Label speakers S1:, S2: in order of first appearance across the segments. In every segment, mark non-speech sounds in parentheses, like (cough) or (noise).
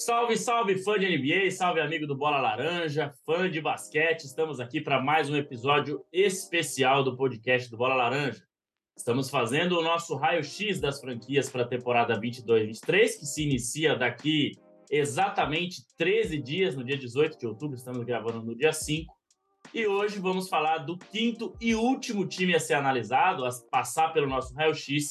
S1: Salve, salve, fã de NBA, salve amigo do Bola Laranja, fã de basquete. Estamos aqui para mais um episódio especial do podcast do Bola Laranja. Estamos fazendo o nosso raio-x das franquias para a temporada 22-23, que se inicia daqui exatamente 13 dias, no dia 18 de outubro. Estamos gravando no dia 5. E hoje vamos falar do quinto e último time a ser analisado, a passar pelo nosso raio-x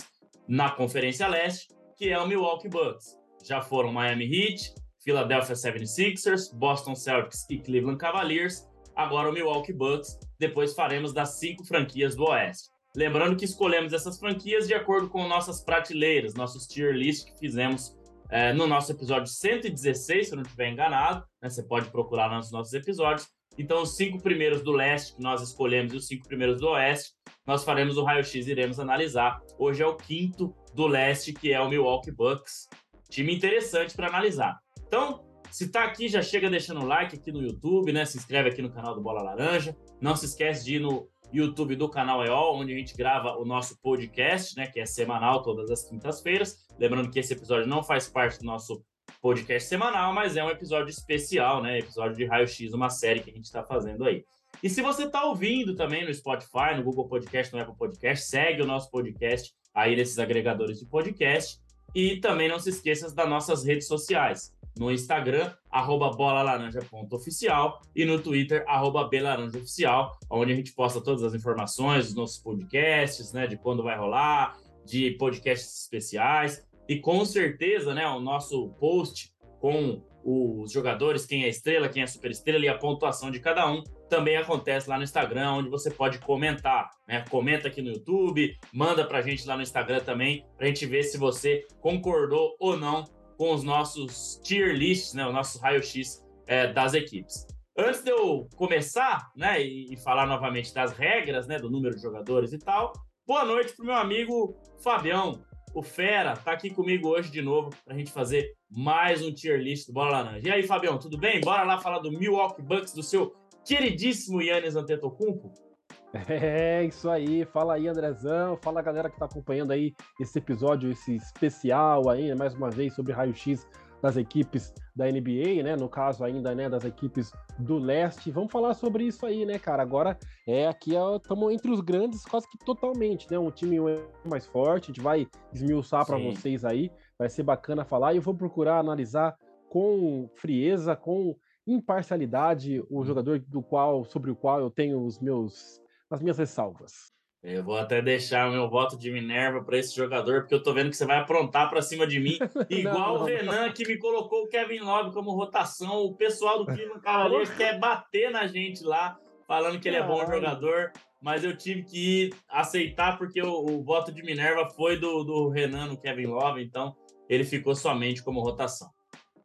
S1: na Conferência Leste, que é o Milwaukee Bucks. Já foram Miami Heat, Philadelphia 76ers, Boston Celtics e Cleveland Cavaliers. Agora o Milwaukee Bucks. Depois faremos das cinco franquias do Oeste. Lembrando que escolhemos essas franquias de acordo com nossas prateleiras, nossos tier list que fizemos é, no nosso episódio 116, se eu não estiver enganado. Né? Você pode procurar nos nossos episódios. Então, os cinco primeiros do leste que nós escolhemos e os cinco primeiros do oeste, nós faremos o raio-x e iremos analisar. Hoje é o quinto do leste, que é o Milwaukee Bucks. Time interessante para analisar. Então, se está aqui, já chega deixando o like aqui no YouTube, né? Se inscreve aqui no canal do Bola Laranja. Não se esquece de ir no YouTube do canal EOL, onde a gente grava o nosso podcast, né? Que é semanal, todas as quintas-feiras. Lembrando que esse episódio não faz parte do nosso podcast semanal, mas é um episódio especial, né? Episódio de raio-x, uma série que a gente está fazendo aí. E se você está ouvindo também no Spotify, no Google Podcast, no Apple Podcast, segue o nosso podcast aí nesses agregadores de podcast. E também não se esqueça das nossas redes sociais. No Instagram, arroba bolalaranja.oficial e no Twitter, arroba belaranjaoficial, onde a gente posta todas as informações dos nossos podcasts, né? De quando vai rolar, de podcasts especiais. E com certeza, né, o nosso post com os jogadores, quem é estrela, quem é super estrela e a pontuação de cada um, também acontece lá no Instagram, onde você pode comentar, né? Comenta aqui no YouTube, manda pra gente lá no Instagram também, pra gente ver se você concordou ou não com os nossos tier lists, né? O nosso raio-x é, das equipes. Antes de eu começar, né, e, e falar novamente das regras, né, do número de jogadores e tal, boa noite pro meu amigo Fabião o Fera tá aqui comigo hoje de novo para a gente fazer mais um tier list do Bola Laranja. E aí, Fabião, tudo bem? Bora lá falar do Milwaukee Bucks, do seu queridíssimo Yannis Antetokounmpo?
S2: É, isso aí. Fala aí, Andrezão. Fala, galera que está acompanhando aí esse episódio, esse especial aí, mais uma vez, sobre raio-x das equipes da NBA, né? No caso ainda, né, das equipes do leste. Vamos falar sobre isso aí, né, cara? Agora é aqui estamos entre os grandes quase que totalmente, né? Um time mais forte, a gente vai esmiuçar para vocês aí. Vai ser bacana falar e eu vou procurar analisar com frieza, com imparcialidade o hum. jogador do qual sobre o qual eu tenho os meus as minhas ressalvas.
S1: Eu vou até deixar o meu voto de Minerva para esse jogador, porque eu tô vendo que você vai aprontar para cima de mim, (laughs) igual não, o Renan não. que me colocou o Kevin Love como rotação. O pessoal do Cleveland Cavaliers quer bater na gente lá, falando que ele é bom jogador, mas eu tive que aceitar porque o, o voto de Minerva foi do, do Renan no Kevin Love, então ele ficou somente como rotação.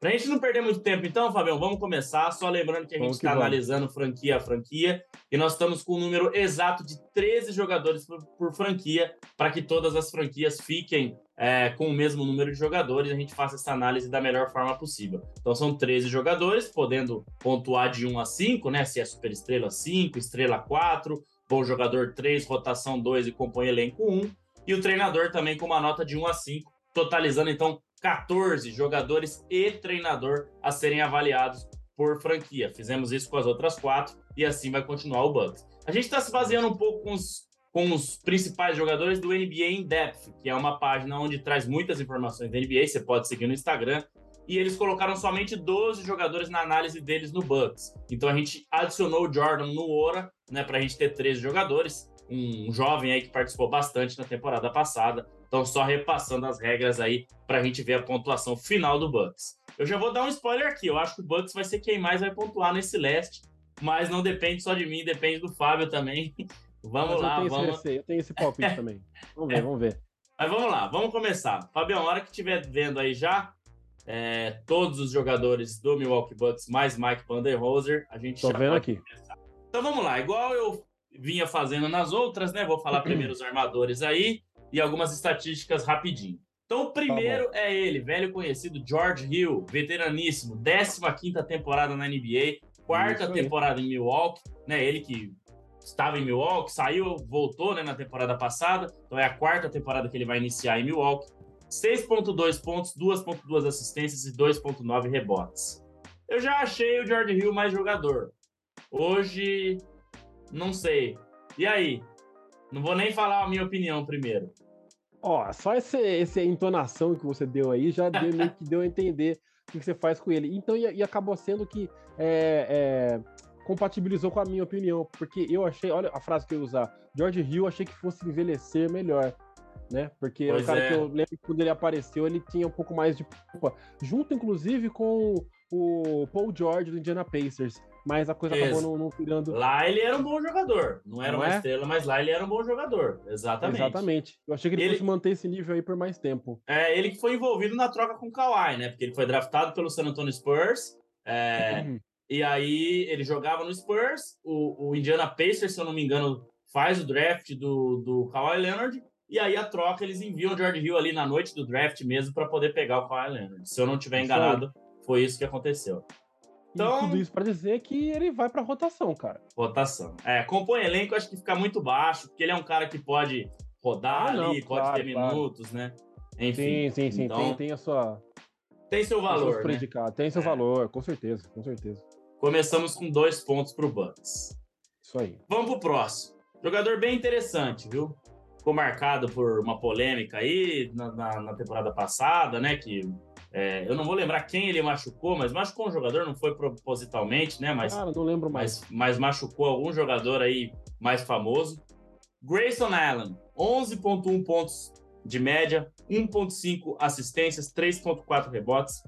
S1: Pra gente não perder muito tempo, então, Fabião, vamos começar. Só lembrando que a gente está analisando franquia a franquia e nós estamos com o um número exato de 13 jogadores por, por franquia, para que todas as franquias fiquem é, com o mesmo número de jogadores e a gente faça essa análise da melhor forma possível. Então, são 13 jogadores, podendo pontuar de 1 a 5, né? Se é super estrela 5, estrela 4, bom jogador 3, rotação 2 e compõe elenco 1. E o treinador também com uma nota de 1 a 5, totalizando então 14 jogadores e treinador a serem avaliados por franquia. Fizemos isso com as outras quatro e assim vai continuar o Bucks. A gente está se baseando um pouco com os, com os principais jogadores do NBA In Depth, que é uma página onde traz muitas informações da NBA. Você pode seguir no Instagram. E eles colocaram somente 12 jogadores na análise deles no Bucks. Então a gente adicionou o Jordan no Ora, né, para a gente ter 13 jogadores. Um jovem aí que participou bastante na temporada passada. Então, só repassando as regras aí para a gente ver a pontuação final do Bucks. Eu já vou dar um spoiler aqui. Eu acho que o Bucks vai ser quem mais vai pontuar nesse leste, mas não depende só de mim, depende do Fábio também. (laughs) Vamos lá,
S2: eu
S1: vamos.
S2: Esse, eu tenho esse palpite (laughs) também. Vamos ver, vamos ver.
S1: Mas vamos lá, vamos começar. Fabião, na hora que estiver vendo aí já, é, todos os jogadores do Milwaukee Bucks, mais Mike Vanderhoser, a gente
S2: Tô
S1: já
S2: vendo aqui.
S1: Começar. Então vamos lá, igual eu vinha fazendo nas outras, né? Vou falar (clears throat) primeiro os armadores aí e algumas estatísticas rapidinho. Então, o primeiro tá é ele, velho conhecido George Hill, veteraníssimo, 15 temporada na NBA, quarta temporada em Milwaukee, né? Ele que estava em Milwaukee, saiu, voltou né, na temporada passada, então é a quarta temporada que ele vai iniciar em Milwaukee. 6.2 pontos, 2.2 assistências e 2.9 rebotes. Eu já achei o George Hill mais jogador. Hoje, não sei. E aí? Não vou nem falar a minha opinião primeiro.
S2: Ó, só essa, essa entonação que você deu aí já deu, meio que deu a entender o que você faz com ele. Então, e, e acabou sendo que é, é, compatibilizou com a minha opinião, porque eu achei, olha a frase que eu ia usar, George Hill achei que fosse envelhecer melhor né? Porque pois o cara é. que eu lembro que quando ele apareceu, ele tinha um pouco mais de culpa, junto inclusive com o Paul George do Indiana Pacers. Mas a coisa Isso. acabou não, não virando.
S1: Lá ele era um bom jogador. Não era não uma é? estrela, mas lá ele era um bom jogador. Exatamente.
S2: Exatamente. Eu achei que ele, ele, fosse manter esse nível aí por mais tempo.
S1: É, ele que foi envolvido na troca com o Kawhi, né? Porque ele foi draftado pelo San Antonio Spurs. É, uhum. E aí ele jogava no Spurs. O, o Indiana Pacers, se eu não me engano, faz o draft do, do Kawhi Leonard. E aí a troca, eles enviam o George Hill ali na noite do draft mesmo para poder pegar o Kawhi Leonard. Se eu não tiver enganado, foi isso que aconteceu.
S2: Então, e tudo isso para dizer que ele vai para rotação, cara.
S1: Rotação. É, compõe elenco, acho que fica muito baixo, porque ele é um cara que pode rodar ah, não, ali, claro, pode ter claro. minutos, né?
S2: Enfim. Sim, sim, sim. Então, tem, tem a sua.
S1: Tem seu valor. Tem, né?
S2: tem seu é. valor, com certeza, com certeza.
S1: Começamos com dois pontos pro Bucks.
S2: Isso aí.
S1: Vamos pro próximo. Jogador bem interessante, viu? ficou marcado por uma polêmica aí na, na, na temporada passada, né? Que é, eu não vou lembrar quem ele machucou, mas machucou um jogador, não foi propositalmente, né? Mas,
S2: Cara, não lembro mais.
S1: Mas, mas machucou algum jogador aí mais famoso. Grayson Allen, 11,1 pontos de média, 1,5 assistências, 3,4 rebotes,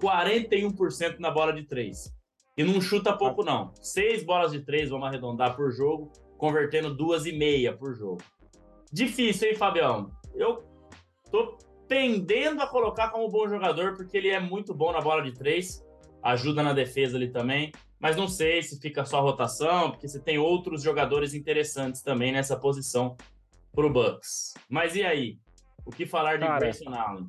S1: 41% na bola de três. E não chuta pouco, não. Seis bolas de três, vamos arredondar por jogo, convertendo duas e meia por jogo. Difícil, hein, Fabião? Eu tô tendendo a colocar como bom jogador, porque ele é muito bom na bola de três, ajuda na defesa ali também, mas não sei se fica só rotação, porque você tem outros jogadores interessantes também nessa posição pro Bucks. Mas e aí? O que falar de Cara, Grayson Allen?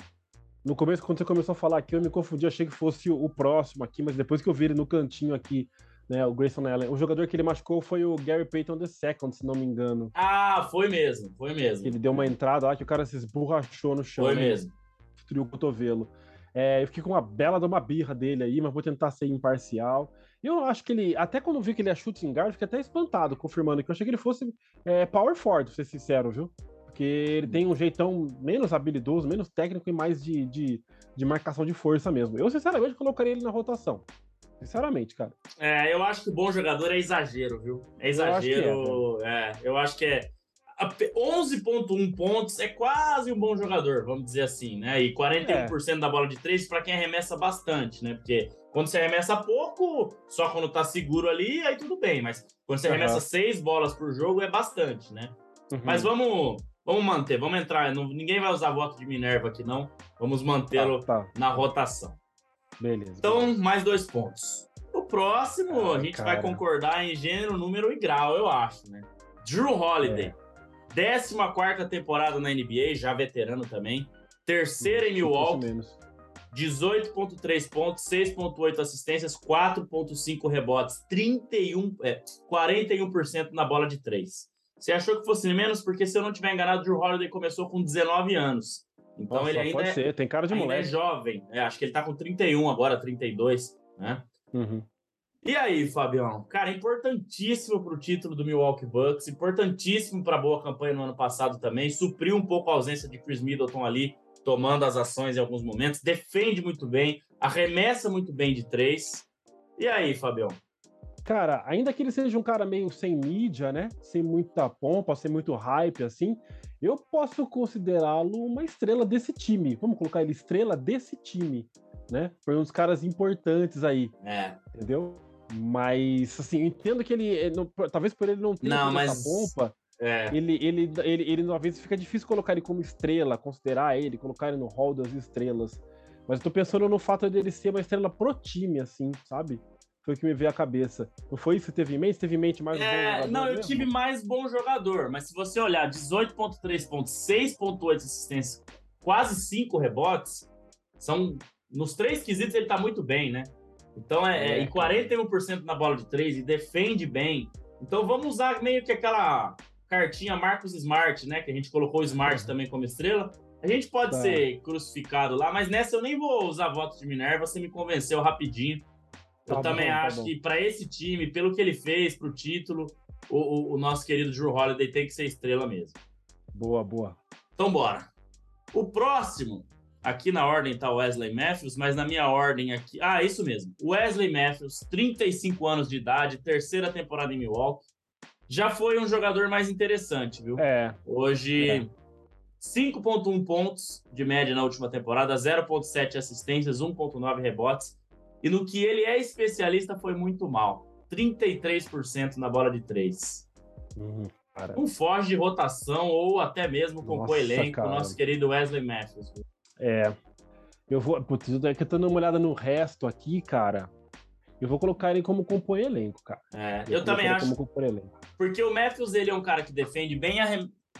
S2: No começo, quando você começou a falar aqui, eu me confundi, achei que fosse o próximo aqui, mas depois que eu vi ele no cantinho aqui né, o Grayson Allen. O jogador que ele machucou foi o Gary Payton II, se não me engano.
S1: Ah, foi mesmo, foi mesmo.
S2: Ele deu uma entrada lá que o cara se esborrachou no chão.
S1: Foi né, mesmo.
S2: Destruiu o cotovelo. É, eu fiquei com uma bela de uma birra dele aí, mas vou tentar ser imparcial. Eu acho que ele, até quando vi que ele é shooting guard, fiquei até espantado, confirmando que eu achei que ele fosse é, power forward, pra ser sincero, viu? Porque ele tem um jeitão menos habilidoso, menos técnico e mais de, de, de marcação de força mesmo. Eu, sinceramente, colocaria ele na rotação. Sinceramente, cara.
S1: É, eu acho que o bom jogador é exagero, viu? É exagero. Eu é, é, eu acho que é. 11,1 pontos é quase um bom jogador, vamos dizer assim, né? E 41% é. da bola de três para quem arremessa bastante, né? Porque quando você arremessa pouco, só quando tá seguro ali, aí tudo bem. Mas quando você uhum. arremessa seis bolas por jogo, é bastante, né? Uhum. Mas vamos, vamos manter, vamos entrar. Não, ninguém vai usar voto de Minerva aqui, não. Vamos mantê-lo tá, tá. na rotação.
S2: Beleza.
S1: Então,
S2: beleza.
S1: mais dois pontos. O próximo, Ai, a gente cara. vai concordar em gênero, número e grau, eu acho, né? Drew Holiday. É. 14 temporada na NBA, já veterano também. Terceira em Milwaukee. 18,3 pontos, 6,8 assistências, 4,5 rebotes, 31, é, 41% na bola de 3. Você achou que fosse menos? Porque, se eu não tiver enganado, o Drew Holiday começou com 19 anos. Então Nossa, ele ainda
S2: pode
S1: é,
S2: ser, tem cara de moleque.
S1: é jovem. É, acho que ele tá com 31 agora, 32, né?
S2: Uhum.
S1: E aí, Fabião? Cara, importantíssimo para o título do Milwaukee Bucks, importantíssimo para a boa campanha no ano passado também. Supriu um pouco a ausência de Chris Middleton ali, tomando as ações em alguns momentos. Defende muito bem, arremessa muito bem de três. E aí, Fabião?
S2: Cara, ainda que ele seja um cara meio sem mídia, né? Sem muita pompa, sem muito hype, assim, eu posso considerá-lo uma estrela desse time. Vamos colocar ele estrela desse time, né? Foi um dos caras importantes aí.
S1: É.
S2: Entendeu? Mas, assim, eu entendo que ele. Não, talvez por ele não ter
S1: não, mas...
S2: pompa. É. Ele, ele, ele, ele, às vezes, fica difícil colocar ele como estrela, considerar ele, colocar ele no hall das estrelas. Mas eu tô pensando no fato dele ser uma estrela pro time, assim, sabe? Foi o que me veio à cabeça. Não foi isso que teve em mente? Teve em mente mais
S1: um é? Não, eu mesmo? tive mais bom jogador, mas se você olhar 18,3 pontos, 6,8 assistências, quase 5 rebotes, são. Nos três quesitos ele tá muito bem, né? Então é, é, é e 41% na bola de três e defende bem. Então vamos usar meio que aquela cartinha Marcos Smart, né? Que a gente colocou o Smart uhum. também como estrela. A gente pode tá. ser crucificado lá, mas nessa eu nem vou usar voto de Minerva, você me convenceu rapidinho. Eu tá também bom, tá acho tá que para esse time, pelo que ele fez pro título, o, o, o, nosso querido Drew Holiday tem que ser estrela mesmo.
S2: Boa, boa.
S1: Então bora. O próximo, aqui na ordem tá Wesley Matthews, mas na minha ordem aqui. Ah, isso mesmo. Wesley Matthews, 35 anos de idade, terceira temporada em Milwaukee. Já foi um jogador mais interessante, viu?
S2: É.
S1: Hoje. É 5,1 pontos de média na última temporada, 0,7 assistências, 1,9 rebotes. E no que ele é especialista foi muito mal. 33% na bola de três. Uhum, um foge de rotação ou até mesmo com o elenco, o nosso querido Wesley Matthews.
S2: É. Eu vou. Putz, eu tô dando uma olhada no resto aqui, cara. Eu vou colocar ele como compõe elenco, cara.
S1: É, eu, eu também acho. Porque o Matthews ele é um cara que defende bem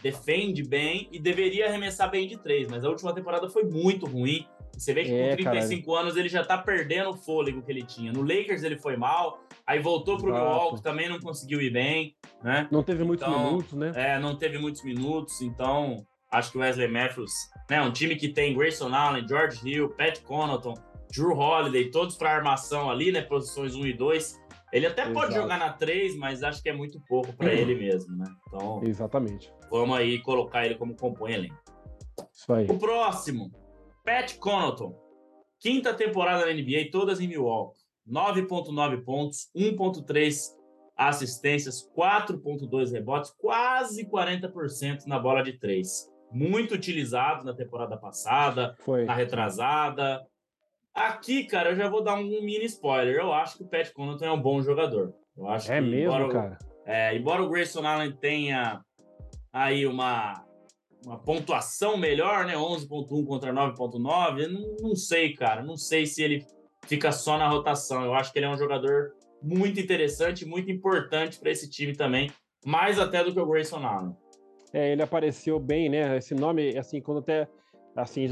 S1: defende bem e deveria arremessar bem de três, mas a última temporada foi muito ruim. Você vê que é, com 35 cara. anos ele já tá perdendo o fôlego que ele tinha. No Lakers ele foi mal, aí voltou pro Exato. Milwaukee, também não conseguiu ir bem, né?
S2: Não teve muitos então, minutos, né?
S1: É, não teve muitos minutos, então acho que o Wesley Matthews, né, um time que tem Grayson Allen, George Hill, Pat Connaughton, Drew Holiday, todos para armação ali, né, posições 1 e 2. Ele até Exato. pode jogar na 3, mas acho que é muito pouco para uhum. ele mesmo, né?
S2: Então, Exatamente.
S1: Vamos aí colocar ele como compõe elenco. Isso aí. O próximo, Pat Connaughton. Quinta temporada na NBA, todas em Milwaukee. 9.9 pontos, 1.3 assistências, 4.2 rebotes, quase 40% na bola de três. Muito utilizado na temporada passada, Foi. na retrasada. Aqui, cara, eu já vou dar um mini spoiler. Eu acho que o Pat Connaughton é um bom jogador. Eu acho
S2: é
S1: que,
S2: mesmo, embora, cara?
S1: É, embora o Grayson Allen tenha aí uma, uma pontuação melhor, né? 11.1 contra 9.9, não, não sei, cara. Não sei se ele fica só na rotação. Eu acho que ele é um jogador muito interessante, muito importante para esse time também, mais até do que o Grayson Allen.
S2: É, ele apareceu bem, né? Esse nome, assim, quando até Assim,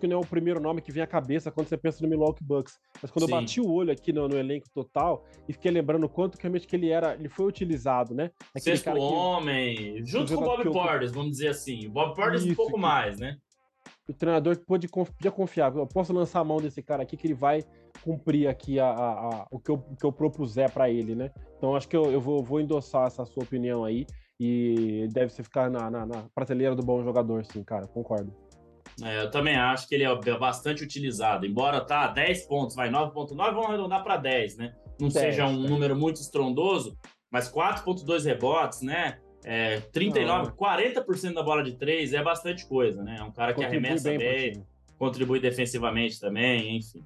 S2: que não é o primeiro nome que vem à cabeça quando você pensa no Milwaukee Bucks. Mas quando Sim. eu bati o olho aqui no, no, elenco total e fiquei lembrando quanto que realmente que ele era, ele foi utilizado, né?
S1: Aquele Sexto homem, que, junto com o Bob Portis, vamos dizer assim. O Bob Portis um pouco que, mais, né?
S2: O treinador pôde podia confiar. Eu posso lançar a mão desse cara aqui que ele vai cumprir aqui a, a, a o, que eu, o que eu propuser para ele, né? Então acho que eu, eu vou, vou endossar essa sua opinião aí e deve ser ficar na, na, na prateleira do bom jogador, sim, cara, concordo.
S1: É, eu também acho que ele é bastante utilizado. Embora tá 10 pontos, vai 9.9, vamos arredondar para 10, né? Não 10, seja um é. número muito estrondoso, mas 4.2 rebotes, né? É, 39, Não. 40% da bola de 3 é bastante coisa, né? É um cara que contribui arremessa bem, bem contribui defensivamente também, enfim.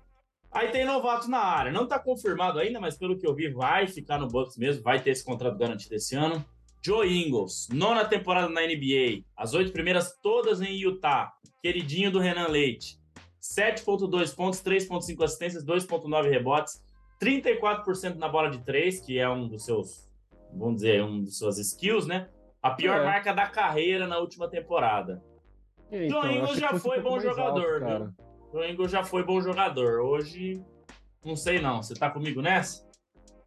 S1: Aí tem novato na área. Não tá confirmado ainda, mas pelo que eu vi, vai ficar no Bucks mesmo, vai ter esse contrato garantido esse ano. Joe Ingles, nona temporada na NBA, as oito primeiras todas em Utah, queridinho do Renan Leite. 7.2 pontos, 3.5 assistências, 2.9 rebotes, 34% na bola de três, que é um dos seus, vamos dizer, um dos suas skills, né? A pior é. marca da carreira na última temporada. então, Joe Ingles já foi bom jogador, alto? Joe Ingles já foi bom jogador. Hoje, não sei não. Você tá comigo nessa?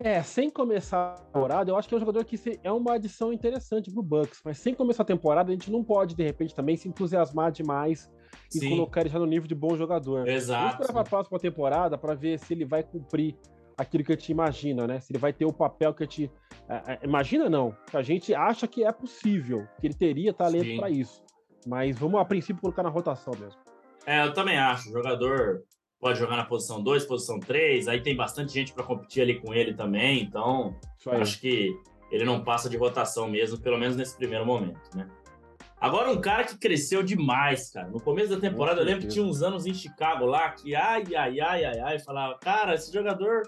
S2: É, sem começar a temporada, eu acho que é um jogador que é uma adição interessante pro Bucks, mas sem começar a temporada, a gente não pode, de repente, também se entusiasmar demais e Sim. colocar ele já no nível de bom jogador.
S1: Exato. Vamos
S2: esperar pra próxima temporada para ver se ele vai cumprir aquilo que a gente imagina, né? Se ele vai ter o papel que a gente. É, imagina não, a gente acha que é possível, que ele teria talento para isso. Mas vamos, a princípio, colocar na rotação mesmo.
S1: É, eu também acho. Jogador pode jogar na posição 2, posição 3, aí tem bastante gente para competir ali com ele também, então acho que ele não passa de rotação mesmo, pelo menos nesse primeiro momento, né? Agora um cara que cresceu demais, cara. No começo da temporada, eu lembro que tinha uns anos em Chicago lá que ai, ai, ai, ai, ai, falava, cara, esse jogador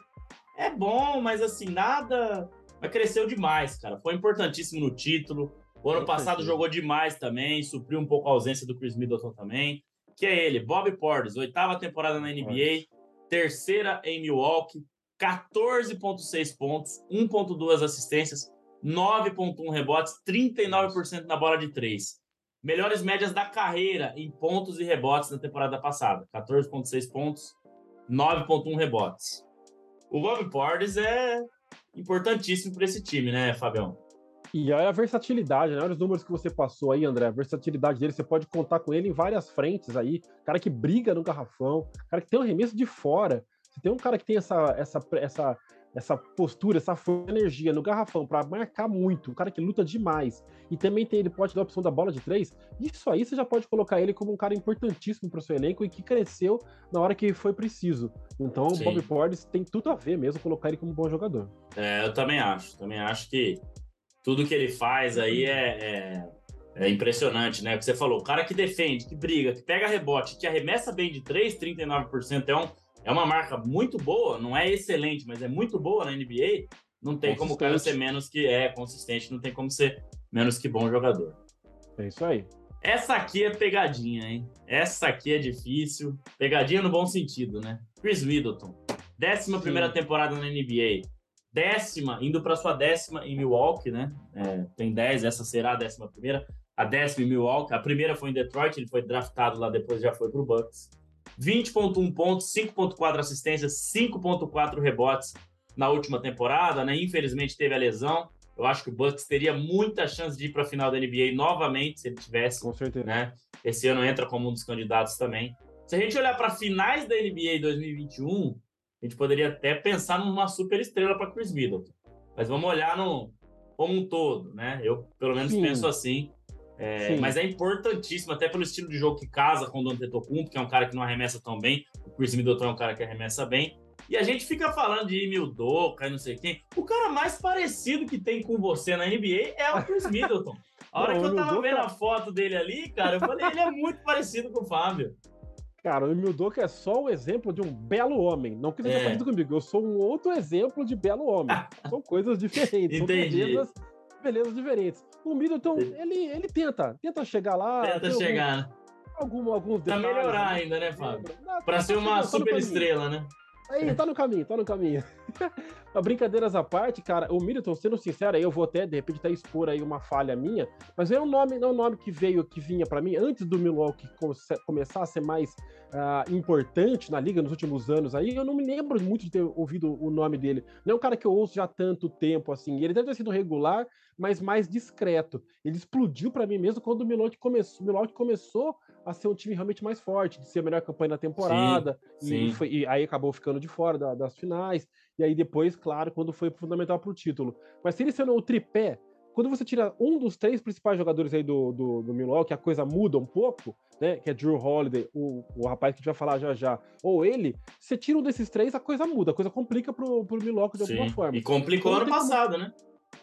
S1: é bom, mas assim, nada. Mas cresceu demais, cara. Foi importantíssimo no título. O ano passado jogou demais também, supriu um pouco a ausência do Chris Middleton também que é ele, Bob Portis, oitava temporada na NBA, terceira em Milwaukee, 14,6 pontos, 1,2 assistências, 9,1 rebotes, 39% na bola de três. Melhores médias da carreira em pontos e rebotes na temporada passada: 14,6 pontos, 9,1 rebotes. O Bob Portis é importantíssimo para esse time, né, Fabião?
S2: E olha a versatilidade, né? Olha os números que você passou aí, André. A versatilidade dele, você pode contar com ele em várias frentes aí. Cara que briga no garrafão, cara que tem um arremesso de fora. Você tem um cara que tem essa, essa, essa, essa postura, essa energia no garrafão para marcar muito, um cara que luta demais. E também tem, ele pode dar a opção da bola de três. Isso aí você já pode colocar ele como um cara importantíssimo para o seu elenco e que cresceu na hora que foi preciso. Então Sim. o Bob Portis tem tudo a ver mesmo colocar ele como um bom jogador.
S1: É, eu também acho. Também acho que tudo que ele faz aí é, é, é, impressionante, né? O que você falou, o cara que defende, que briga, que pega rebote, que arremessa bem de 3, 39% é, um, é uma marca muito boa, não é excelente, mas é muito boa na NBA. Não tem como o cara ser menos que é consistente, não tem como ser menos que bom jogador.
S2: É isso aí.
S1: Essa aqui é pegadinha, hein? Essa aqui é difícil. Pegadinha no bom sentido, né? Chris Middleton. Décima Sim. primeira temporada na NBA décima, indo para sua décima em Milwaukee, né? É, tem 10, essa será a décima primeira. A décima em Milwaukee, a primeira foi em Detroit, ele foi draftado lá, depois já foi para o Bucks. 20.1 pontos, 5.4 assistências, 5.4 rebotes na última temporada, né? Infelizmente teve a lesão. Eu acho que o Bucks teria muita chance de ir para a final da NBA novamente, se ele tivesse.
S2: Com certeza.
S1: Né? Esse ano entra como um dos candidatos também. Se a gente olhar para finais da NBA 2021, a gente poderia até pensar numa super estrela para Chris Middleton. Mas vamos olhar no, como um todo, né? Eu, pelo menos, Sim. penso assim. É, mas é importantíssimo, até pelo estilo de jogo que casa com o Dante Tocumpo, que é um cara que não arremessa tão bem. O Chris Middleton é um cara que arremessa bem. E a gente fica falando de Emil Doca e não sei quem. O cara mais parecido que tem com você na NBA é o Chris Middleton. A (laughs) hora não, que eu tava vendo a foto dele ali, cara, eu falei, ele é muito parecido com o Fábio.
S2: Cara, o Emil Doca é só o exemplo de um belo homem. Não que seja é. parecido comigo, eu sou um outro exemplo de belo homem. (laughs) São coisas diferentes.
S1: Entendi.
S2: São belezas, belezas diferentes. O Middleton, ele, ele tenta, tenta chegar lá.
S1: Tenta chegar,
S2: algum? Algum, alguns
S1: detalhes. Pra melhorar né? ainda, né, Fábio? Pra ser uma super estrela, né?
S2: Aí, tá no caminho, tá no caminho. (laughs) Brincadeiras à parte, cara, o Middleton, sendo sincero, eu vou até, de repente, até expor aí uma falha minha, mas é um nome, é um nome que veio, que vinha para mim antes do Milwaukee começar a ser mais uh, importante na liga nos últimos anos aí, eu não me lembro muito de ter ouvido o nome dele. Não é um cara que eu ouço já há tanto tempo, assim. Ele deve ter sido regular, mas mais discreto. Ele explodiu para mim mesmo quando o Milwaukee começou, o Milwaukee começou a ser um time realmente mais forte, de ser a melhor campanha da temporada, sim, e, sim. Foi, e, aí acabou ficando de fora da, das finais, e aí depois, claro, quando foi fundamental para o título. Mas se ele sendo o tripé, quando você tira um dos três principais jogadores aí do, do, do Milwaukee, a coisa muda um pouco, né? Que é Drew Holiday, o, o rapaz que a gente vai falar já já, ou ele, você tira um desses três, a coisa muda, a coisa complica pro, pro Milwaukee de Sim. alguma forma.
S1: E complicou então, ano passado, como... né?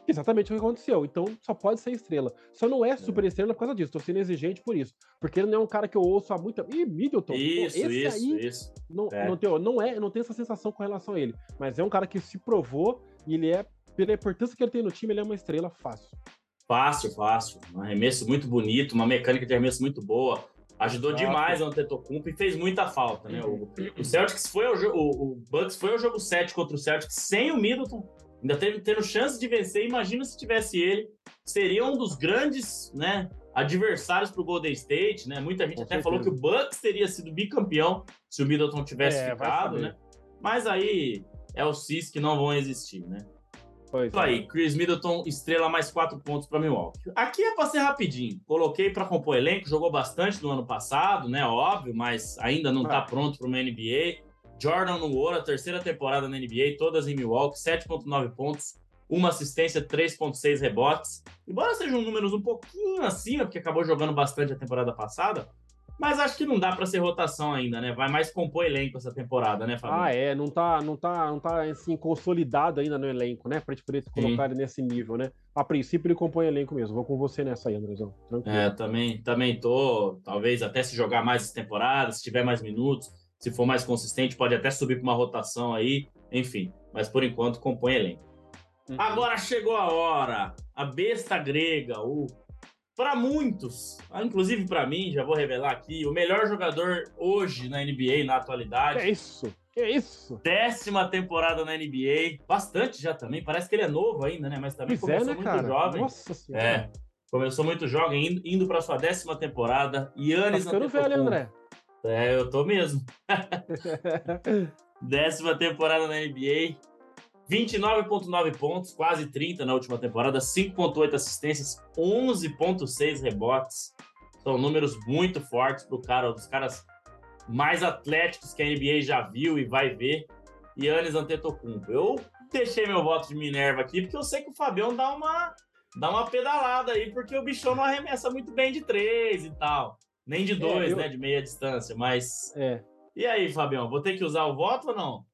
S2: Exatamente o que aconteceu. Então só pode ser estrela. Só não é, é. super estrela por causa disso. Tô sendo exigente por isso. Porque ele não é um cara que eu ouço há muito. Ih, Middleton.
S1: Isso, pô, esse isso, aí isso.
S2: Não, é. Não, tem, não, é, não tem essa sensação com relação a ele. Mas é um cara que se provou e ele é, pela importância que ele tem no time, ele é uma estrela fácil.
S1: Fácil, fácil. Um arremesso muito bonito, uma mecânica de arremesso muito boa. Ajudou Exato. demais o Antetokounmpo e fez muita falta, né? O, o Celtics foi ao jogo, o, o Bucks foi ao jogo 7 contra o Celtics sem o Middleton ainda teve tendo chance de vencer. Imagina se tivesse ele, seria um dos grandes, né, adversários para o Golden State, né? Muita gente Com até certeza. falou que o Bucks teria sido bicampeão se o Middleton tivesse é, ficado, né? Mas aí é o CIS que não vão existir, né? Pois é. aí, Chris Middleton, estrela mais quatro pontos para Milwaukee. Aqui é para ser rapidinho. Coloquei para compor elenco, jogou bastante no ano passado, né? Óbvio, mas ainda não está ah. pronto para uma NBA. Jordan no Ouro, terceira temporada na NBA, todas em Milwaukee, 7.9 pontos, uma assistência, 3.6 rebotes. Embora sejam números um pouquinho acima, porque acabou jogando bastante a temporada passada, mas acho que não dá para ser rotação ainda, né? Vai mais compor elenco essa temporada, né, Fabio?
S2: Ah, é, não tá, não tá, não tá assim consolidado ainda no elenco, né? Pra gente poder colocar ele nesse nível, né? A princípio ele compõe elenco mesmo. Vou com você nessa aí, Andrezão.
S1: Tranquilo. É, também, também tô, talvez até se jogar mais essa temporada, se tiver mais minutos se for mais consistente, pode até subir para uma rotação aí, enfim. Mas por enquanto compõe elenco. Uhum. Agora chegou a hora, a besta grega, o para muitos, inclusive para mim, já vou revelar aqui, o melhor jogador hoje na NBA na atualidade.
S2: Que isso? Que isso?
S1: Décima temporada na NBA, bastante já também. Parece que ele é novo ainda, né? Mas também pois é, começou é, né, muito cara? jovem.
S2: Nossa senhora.
S1: É, começou muito jovem, indo, indo para sua décima temporada. Yannis
S2: tá ficando velho, André.
S1: É, eu tô mesmo. (laughs) Décima temporada na NBA. 29,9 pontos, quase 30 na última temporada, 5,8 assistências, 11,6 rebotes. São números muito fortes para o cara, um dos caras mais atléticos que a NBA já viu e vai ver. Yannis Antetokounmpo. Eu deixei meu voto de Minerva aqui porque eu sei que o Fabião dá uma dá uma pedalada aí porque o bichão não arremessa muito bem de três e tal, nem de é, dois, é, eu... né, de meia distância. Mas é. E aí, Fabião, vou ter que usar o voto ou não?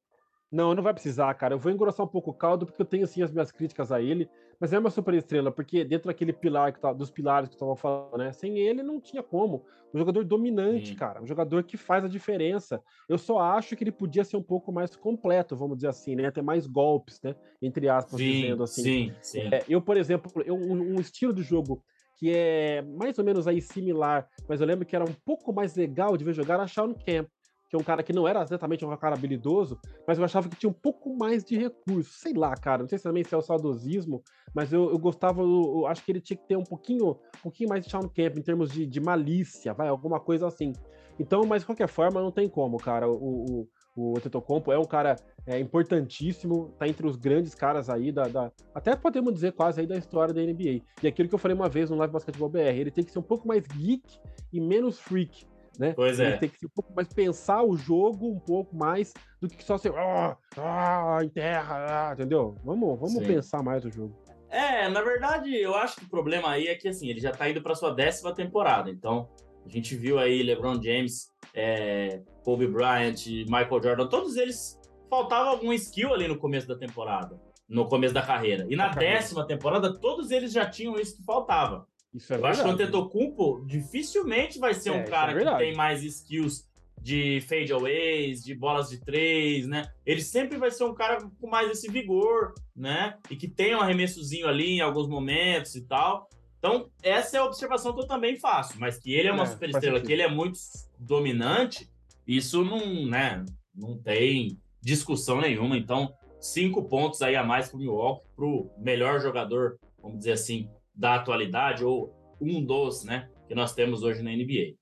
S2: Não, não vai precisar, cara. Eu vou engrossar um pouco o caldo, porque eu tenho, sim, as minhas críticas a ele. Mas é uma super estrela, porque dentro daquele pilar que tá, dos pilares que eu tava falando, né? Sem ele não tinha como. Um jogador dominante, sim. cara. Um jogador que faz a diferença. Eu só acho que ele podia ser um pouco mais completo, vamos dizer assim, né? Ter mais golpes, né? Entre aspas, sim, dizendo assim. Sim, sim. É, eu, por exemplo, eu, um, um estilo de jogo que é mais ou menos aí similar, mas eu lembro que era um pouco mais legal de ver jogar a Sean Camp que é um cara que não era exatamente um cara habilidoso, mas eu achava que tinha um pouco mais de recurso. Sei lá, cara, não sei se também se é o saudosismo, mas eu, eu gostava, eu, eu, acho que ele tinha que ter um pouquinho, um pouquinho mais de Sean Camp em termos de, de malícia, vai, alguma coisa assim. Então, mas de qualquer forma, não tem como, cara. O, o, o Tetocompo é um cara é, importantíssimo, tá entre os grandes caras aí da, da, Até podemos dizer quase aí da história da NBA. E aquilo que eu falei uma vez no Live Basketball BR, ele tem que ser um pouco mais geek e menos freak né?
S1: Pois é.
S2: tem que um pouco mais pensar o jogo um pouco mais do que só ser ah, ah, enterra, ah, entendeu? Vamos, vamos pensar mais o jogo.
S1: É, na verdade, eu acho que o problema aí é que assim, ele já tá indo para sua décima temporada. Então, a gente viu aí LeBron James, é, Kobe Bryant, Michael Jordan, todos eles faltava algum skill ali no começo da temporada, no começo da carreira. E na décima temporada, todos eles já tinham isso que faltava. Isso é eu verdade. acho que o Antetokounmpo dificilmente vai ser é, um cara é que tem mais skills de fadeaways, de bolas de três, né? Ele sempre vai ser um cara com mais esse vigor, né? E que tem um arremessozinho ali em alguns momentos e tal. Então, essa é a observação que eu também faço. Mas que ele é uma é, superestrela, que ele é muito dominante, isso não, né? Não tem discussão nenhuma. Então, cinco pontos aí a mais para o Milwaukee, para o melhor jogador, vamos dizer assim, da atualidade, ou um dos, né, que nós temos hoje na NBA.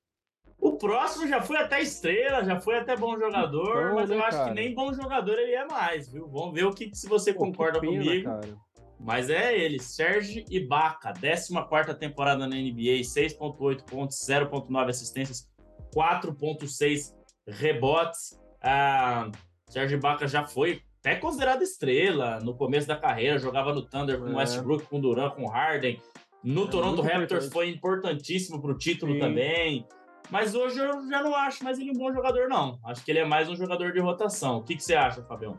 S1: O próximo já foi até estrela, já foi até bom jogador, mas eu né, acho cara? que nem bom jogador ele é mais, viu? Vamos ver o que, se você Pô, concorda pena, comigo. Cara. Mas é ele, Serge Ibaka, 14 temporada na NBA, 6.8 pontos, 0.9 assistências, 4.6 rebotes. Ah, Serge Ibaka já foi até considerado estrela no começo da carreira, jogava no Thunder com é. Westbrook, com Durant, com Harden. No é Toronto Raptors foi importantíssimo para o título Sim. também. Mas hoje eu já não acho mais ele um bom jogador, não. Acho que ele é mais um jogador de rotação. O que, que você acha, Fabião?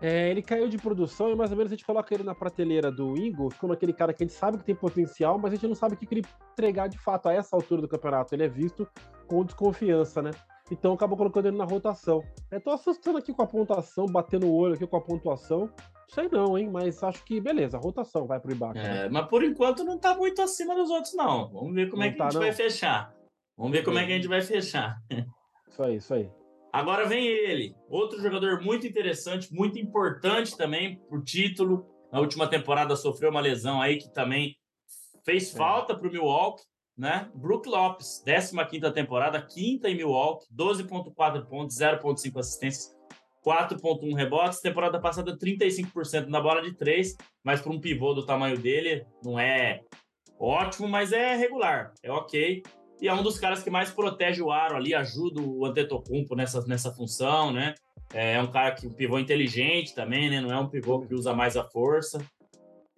S2: É, ele caiu de produção e mais ou menos a gente coloca ele na prateleira do Eagles como aquele cara que a gente sabe que tem potencial, mas a gente não sabe o que ele entregar de fato a essa altura do campeonato. Ele é visto com desconfiança, né? Então acabou colocando ele na rotação. Eu tô assustando aqui com a pontuação, batendo o olho aqui com a pontuação. Sei não, hein? Mas acho que beleza, rotação vai pro Ibaka.
S1: É, né? mas por enquanto não tá muito acima dos outros, não. Vamos ver como não é que tá, a gente não. vai fechar. Vamos ver como é que a gente vai fechar.
S2: Isso aí, isso aí.
S1: Agora vem ele, outro jogador muito interessante, muito importante também pro título. Na última temporada sofreu uma lesão aí que também fez é. falta pro Milwaukee né? Brook Lopes, 15 temporada, quinta em Milwaukee, 12.4 pontos, 0.5 assistências, 4.1 rebotes. Temporada passada, 35% na bola de três, mas para um pivô do tamanho dele, não é ótimo, mas é regular, é ok. E é um dos caras que mais protege o aro ali, ajuda o Antetokounmpo nessa, nessa função, né? É um cara que um pivô inteligente também, né? Não é um pivô que usa mais a força.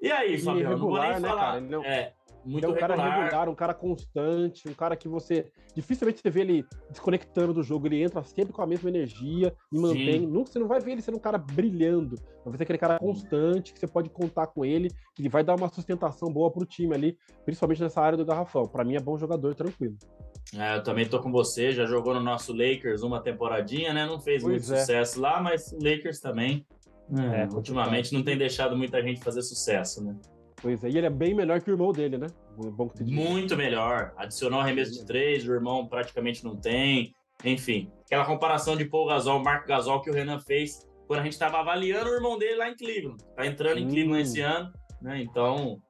S1: E aí, Fabiano, não vou nem né, falar. Cara, não... é, muito é um
S2: regular.
S1: cara
S2: regular, um cara constante, um cara que você dificilmente você vê ele desconectando do jogo, ele entra sempre com a mesma energia e mantém. Nunca, você não vai ver ele sendo um cara brilhando, vai ser aquele cara constante que você pode contar com ele, que ele vai dar uma sustentação boa pro time ali, principalmente nessa área do garrafão. Para mim é bom jogador, tranquilo.
S1: É, eu também tô com você, já jogou no nosso Lakers uma temporadinha, né? Não fez pois muito é. sucesso lá, mas Lakers também. É, ultimamente não tem deixado muita gente fazer sucesso, né?
S2: Pois é, e ele é bem melhor que o irmão dele, né?
S1: Muito melhor. Adicionou arremesso de três, o irmão praticamente não tem. Enfim, aquela comparação de Paul Gasol, Marco Gasol que o Renan fez quando a gente estava avaliando o irmão dele lá em Cleveland. Tá entrando em hum. Cleveland esse ano, né? Então,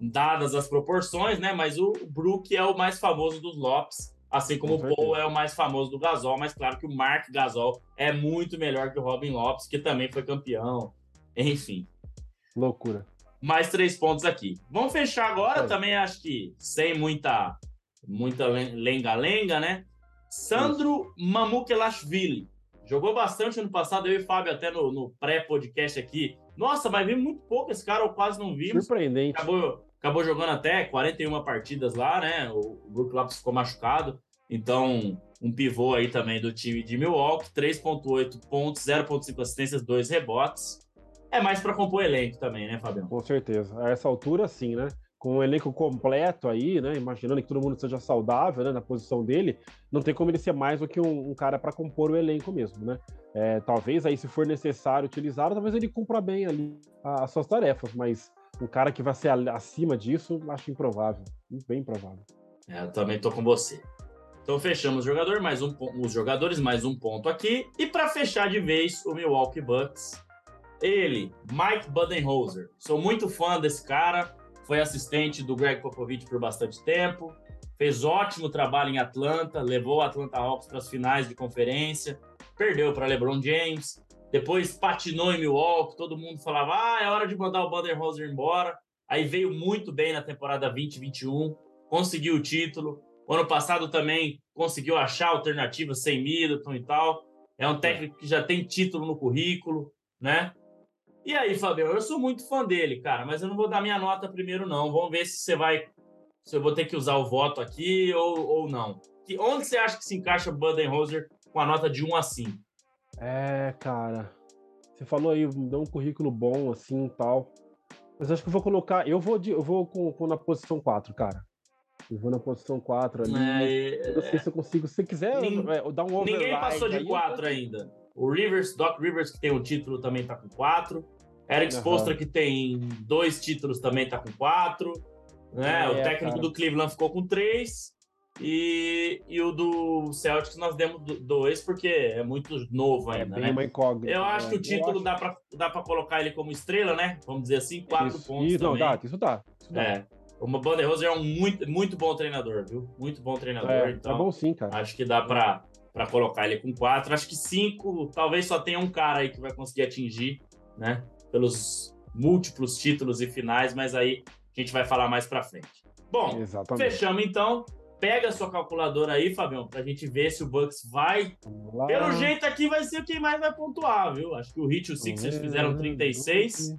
S1: dadas as proporções, né? Mas o Brook é o mais famoso dos Lopes, assim como o Paul é o mais famoso do Gasol, mas claro que o Mark Gasol é muito melhor que o Robin Lopes, que também foi campeão Enfim.
S2: Loucura.
S1: Mais três pontos aqui. Vamos fechar agora, é. também acho que sem muita muita lenga-lenga, né? Sandro Mamukelashvili. Jogou bastante ano passado, eu e o Fábio até no, no pré-podcast aqui. Nossa, mas vi muito pouco esse cara, eu quase não vi.
S2: Surpreendente.
S1: Acabou, acabou jogando até 41 partidas lá, né? O, o Brook Lopes ficou machucado. Então, um pivô aí também do time de Milwaukee, 3.8 pontos, 0.5 assistências, 2 rebotes. É mais para compor elenco também, né, Fabião?
S2: Com certeza. A essa altura, sim, né? Com o elenco completo aí, né? Imaginando que todo mundo seja saudável né, na posição dele, não tem como ele ser mais do que um, um cara para compor o elenco mesmo, né? É, talvez aí, se for necessário utilizar, talvez ele cumpra bem ali as suas tarefas, mas um cara que vai ser acima disso, acho improvável, bem improvável.
S1: É, eu também tô com você. Então fechamos o jogador, mais um, os jogadores, mais um ponto aqui. E para fechar de vez, o Milwaukee Bucks. Ele, Mike Budenholzer. Sou muito fã desse cara. Foi assistente do Greg Popovich por bastante tempo. Fez ótimo trabalho em Atlanta, levou o Atlanta Hawks para as finais de conferência, perdeu para LeBron James, depois patinou em Milwaukee, todo mundo falava: "Ah, é hora de mandar o Budenholzer embora". Aí veio muito bem na temporada 2021, conseguiu o título, o ano passado também conseguiu achar alternativas sem Middleton e tal. É um técnico que já tem título no currículo, né? E aí, Fabio, eu sou muito fã dele, cara, mas eu não vou dar minha nota primeiro, não. Vamos ver se você vai. Se eu vou ter que usar o voto aqui ou, ou não. Que, onde você acha que se encaixa o Budenholzer com a nota de 1 a 5?
S2: É, cara. Você falou aí, deu um currículo bom, assim e tal. Mas acho que eu vou colocar. Eu vou, de, eu vou com, com na posição 4, cara. Eu vou na posição 4 ali. É, eu não sei se eu consigo. Se você quiser Nin, é, dar um override...
S1: Ninguém passou de 4 ainda. O Rivers, Doc Rivers, que tem um título, também tá com 4. Eric Spoelstra, que tem dois títulos, também tá com 4. Né? É, o técnico cara. do Cleveland ficou com 3. E, e o do Celtics nós demos dois, porque é muito novo é ainda, é né? Uma incógnita, eu acho que o título acho... dá para dá pra colocar ele como estrela, né? Vamos dizer assim, quatro
S2: isso,
S1: pontos.
S2: Isso,
S1: também.
S2: não, dá, isso dá. Isso dá.
S1: É. O Bander Rose é um muito, muito bom treinador, viu? Muito bom treinador. É, então,
S2: é bom sim, cara.
S1: Acho que dá para para colocar ele com quatro. Acho que cinco, talvez só tenha um cara aí que vai conseguir atingir, né? Pelos múltiplos títulos e finais, mas aí a gente vai falar mais para frente. Bom, Exatamente. fechamos então. Pega a sua calculadora aí, Fabião, pra gente ver se o Bucks vai. Pelo jeito aqui vai ser quem mais vai pontuar, viu? Acho que o Hit e o Sixers fizeram 36.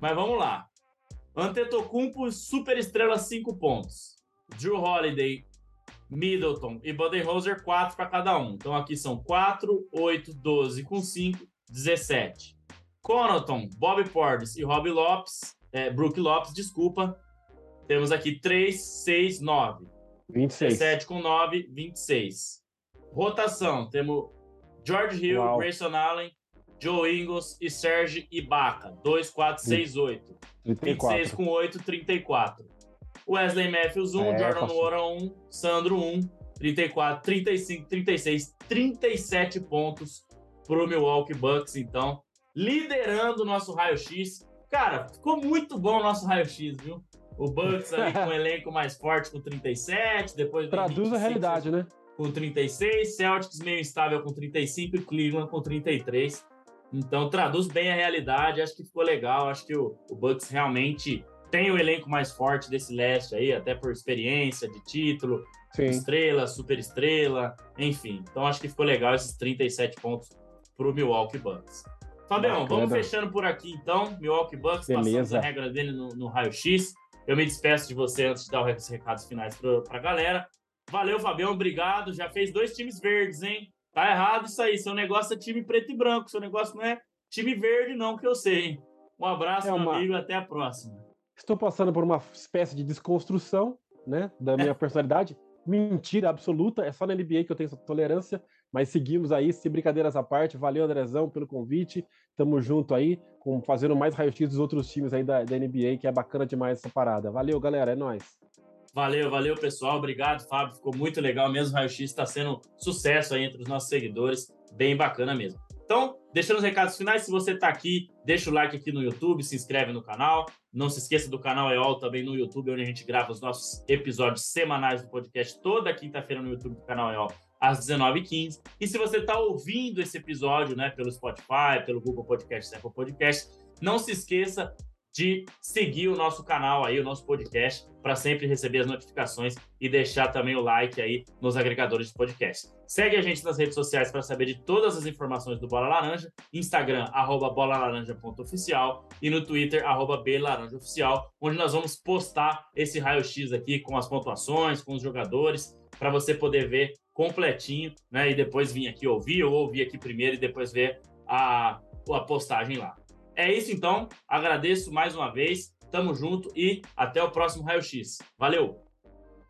S1: Mas vamos lá. Antetokounmpo, super estrela, 5 pontos. Drew Holiday, Middleton e Budenholzer, 4 para cada um. Então aqui são 4, 8, 12 com 5, 17. Conaton, Bob Portis e Rob Lopes, é, Brook Lopes, desculpa. Temos aqui 3, 6, 9.
S2: 26.
S1: 17 com 9, 26. Rotação, temos George Hill, Uau. Grayson Allen, Joe Ingles e Serge Ibaka. 2, 4, 6, 8. 34. 26 com 8, 34. Wesley Matthews 1, é, Jordan Moura 1, Sandro 1, 34, 35, 36, 37 pontos pro Milwaukee Bucks, então, liderando o nosso raio-x. Cara, ficou muito bom o nosso raio-x, viu? O Bucks ali com o (laughs) elenco mais forte com 37, depois...
S2: Traduz a realidade, né?
S1: Com 36, Celtics meio instável com 35 e Cleveland com 33. Então traduz bem a realidade, acho que ficou legal, acho que o, o Bucks realmente tem o elenco mais forte desse leste aí, até por experiência de título, Sim. estrela, super estrela, enfim. Então acho que ficou legal esses 37 pontos para o Milwaukee Bucks. Fabião, Bacana. vamos fechando por aqui então. Milwaukee Bucks, Beleza. passamos a regra dele no, no raio-x. Eu me despeço de você antes de dar os recados finais para a galera. Valeu, Fabião, obrigado. Já fez dois times verdes, hein? Tá errado isso aí. Seu negócio é time preto e branco. Seu negócio não é time verde, não, que eu sei. Um abraço, é uma... amigo, até a próxima.
S2: Estou passando por uma espécie de desconstrução, né, da minha é. personalidade. Mentira absoluta, é só na NBA que eu tenho essa tolerância, mas seguimos aí, se brincadeiras à parte. Valeu, Andrezão, pelo convite. Tamo junto aí, com, fazendo mais raio-x dos outros times aí da, da NBA, que é bacana demais essa parada. Valeu, galera, é nóis.
S1: Valeu, valeu, pessoal. Obrigado, Fábio. Ficou muito legal mesmo. O Raio X está sendo sucesso aí entre os nossos seguidores. Bem bacana mesmo. Então, deixando os recados finais, se você está aqui, deixa o like aqui no YouTube, se inscreve no canal. Não se esqueça do canal EOL também no YouTube, onde a gente grava os nossos episódios semanais do podcast toda quinta-feira no YouTube do canal EOL às 19h15. E se você está ouvindo esse episódio né, pelo Spotify, pelo Google Podcast, Apple Podcast, Não se esqueça de seguir o nosso canal aí, o nosso podcast, para sempre receber as notificações e deixar também o like aí nos agregadores de podcast. Segue a gente nas redes sociais para saber de todas as informações do Bola Laranja, Instagram, arroba bolalaranja.oficial e no Twitter, arroba belaranjaoficial, onde nós vamos postar esse raio-x aqui com as pontuações, com os jogadores, para você poder ver completinho, né? E depois vir aqui ouvir, ou ouvir aqui primeiro e depois ver a, a postagem lá. É isso então. Agradeço mais uma vez. Tamo junto e até o próximo Raio X. Valeu!